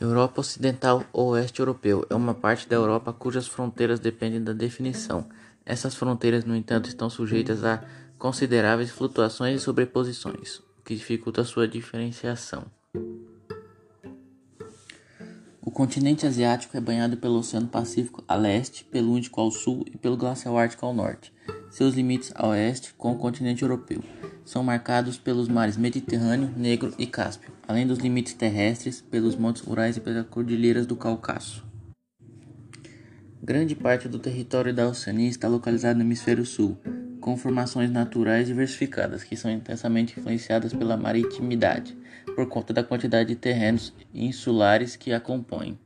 Europa Ocidental ou Oeste Europeu é uma parte da Europa cujas fronteiras dependem da definição. Essas fronteiras, no entanto, estão sujeitas a consideráveis flutuações e sobreposições, o que dificulta sua diferenciação. O continente asiático é banhado pelo Oceano Pacífico a leste, pelo Índico ao sul e pelo Glacial Ártico ao norte. Seus limites a oeste com o continente europeu são marcados pelos mares Mediterrâneo, Negro e Cáspio, além dos limites terrestres pelos montes Urais e pelas cordilheiras do Cáucaso. Grande parte do território da Oceania está localizado no hemisfério sul, com formações naturais diversificadas que são intensamente influenciadas pela maritimidade, por conta da quantidade de terrenos insulares que a compõem.